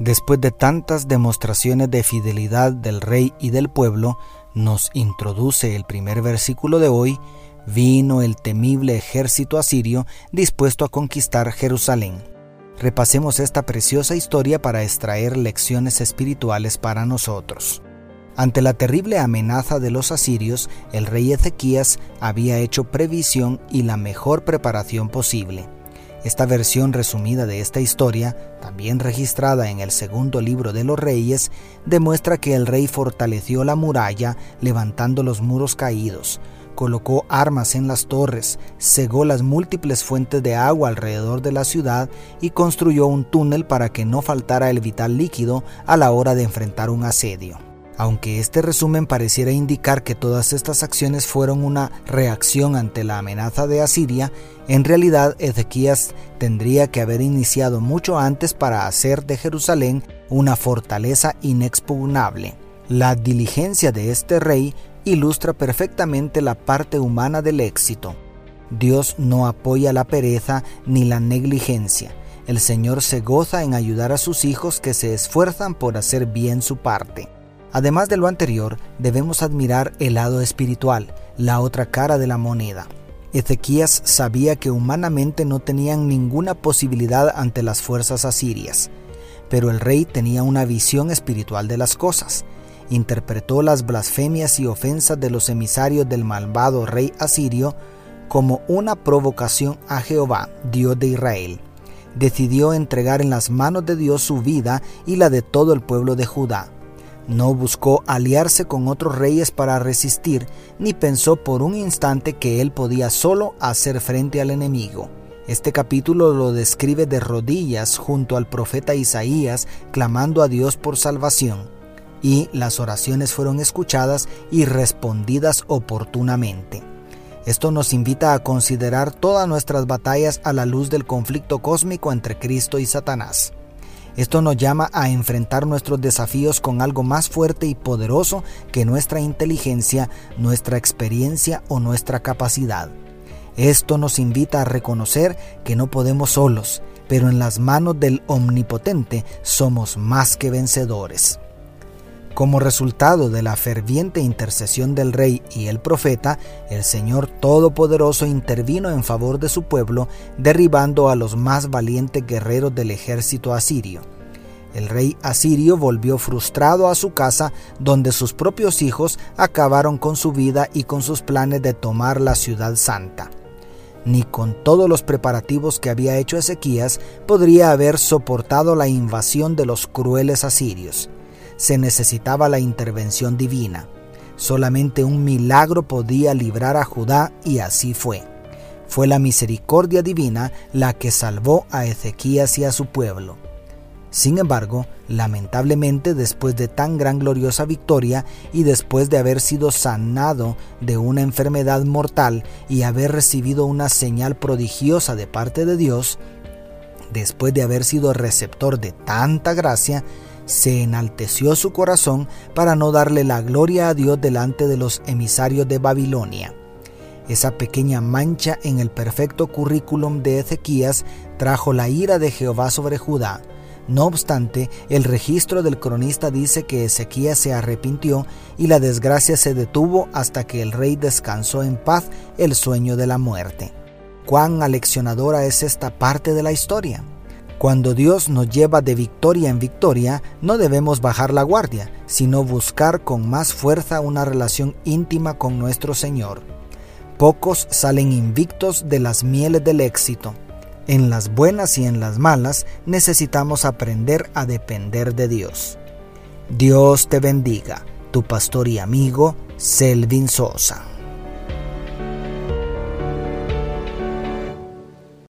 Después de tantas demostraciones de fidelidad del rey y del pueblo, nos introduce el primer versículo de hoy, vino el temible ejército asirio dispuesto a conquistar Jerusalén. Repasemos esta preciosa historia para extraer lecciones espirituales para nosotros. Ante la terrible amenaza de los asirios, el rey Ezequías había hecho previsión y la mejor preparación posible. Esta versión resumida de esta historia, también registrada en el segundo libro de los reyes, demuestra que el rey fortaleció la muralla levantando los muros caídos, colocó armas en las torres, cegó las múltiples fuentes de agua alrededor de la ciudad y construyó un túnel para que no faltara el vital líquido a la hora de enfrentar un asedio. Aunque este resumen pareciera indicar que todas estas acciones fueron una reacción ante la amenaza de Asiria, en realidad Ezequías tendría que haber iniciado mucho antes para hacer de Jerusalén una fortaleza inexpugnable. La diligencia de este rey ilustra perfectamente la parte humana del éxito. Dios no apoya la pereza ni la negligencia. El Señor se goza en ayudar a sus hijos que se esfuerzan por hacer bien su parte. Además de lo anterior, debemos admirar el lado espiritual, la otra cara de la moneda. Ezequías sabía que humanamente no tenían ninguna posibilidad ante las fuerzas asirias, pero el rey tenía una visión espiritual de las cosas. Interpretó las blasfemias y ofensas de los emisarios del malvado rey asirio como una provocación a Jehová, Dios de Israel. Decidió entregar en las manos de Dios su vida y la de todo el pueblo de Judá no buscó aliarse con otros reyes para resistir, ni pensó por un instante que él podía solo hacer frente al enemigo. Este capítulo lo describe de rodillas junto al profeta Isaías, clamando a Dios por salvación, y las oraciones fueron escuchadas y respondidas oportunamente. Esto nos invita a considerar todas nuestras batallas a la luz del conflicto cósmico entre Cristo y Satanás. Esto nos llama a enfrentar nuestros desafíos con algo más fuerte y poderoso que nuestra inteligencia, nuestra experiencia o nuestra capacidad. Esto nos invita a reconocer que no podemos solos, pero en las manos del Omnipotente somos más que vencedores. Como resultado de la ferviente intercesión del rey y el profeta, el Señor Todopoderoso intervino en favor de su pueblo, derribando a los más valientes guerreros del ejército asirio. El rey asirio volvió frustrado a su casa, donde sus propios hijos acabaron con su vida y con sus planes de tomar la ciudad santa. Ni con todos los preparativos que había hecho Ezequías podría haber soportado la invasión de los crueles asirios se necesitaba la intervención divina. Solamente un milagro podía librar a Judá y así fue. Fue la misericordia divina la que salvó a Ezequías y a su pueblo. Sin embargo, lamentablemente después de tan gran gloriosa victoria y después de haber sido sanado de una enfermedad mortal y haber recibido una señal prodigiosa de parte de Dios, después de haber sido receptor de tanta gracia, se enalteció su corazón para no darle la gloria a Dios delante de los emisarios de Babilonia. Esa pequeña mancha en el perfecto currículum de Ezequías trajo la ira de Jehová sobre Judá. No obstante, el registro del cronista dice que Ezequías se arrepintió y la desgracia se detuvo hasta que el rey descansó en paz el sueño de la muerte. Cuán aleccionadora es esta parte de la historia. Cuando Dios nos lleva de victoria en victoria, no debemos bajar la guardia, sino buscar con más fuerza una relación íntima con nuestro Señor. Pocos salen invictos de las mieles del éxito. En las buenas y en las malas necesitamos aprender a depender de Dios. Dios te bendiga, tu pastor y amigo Selvin Sosa.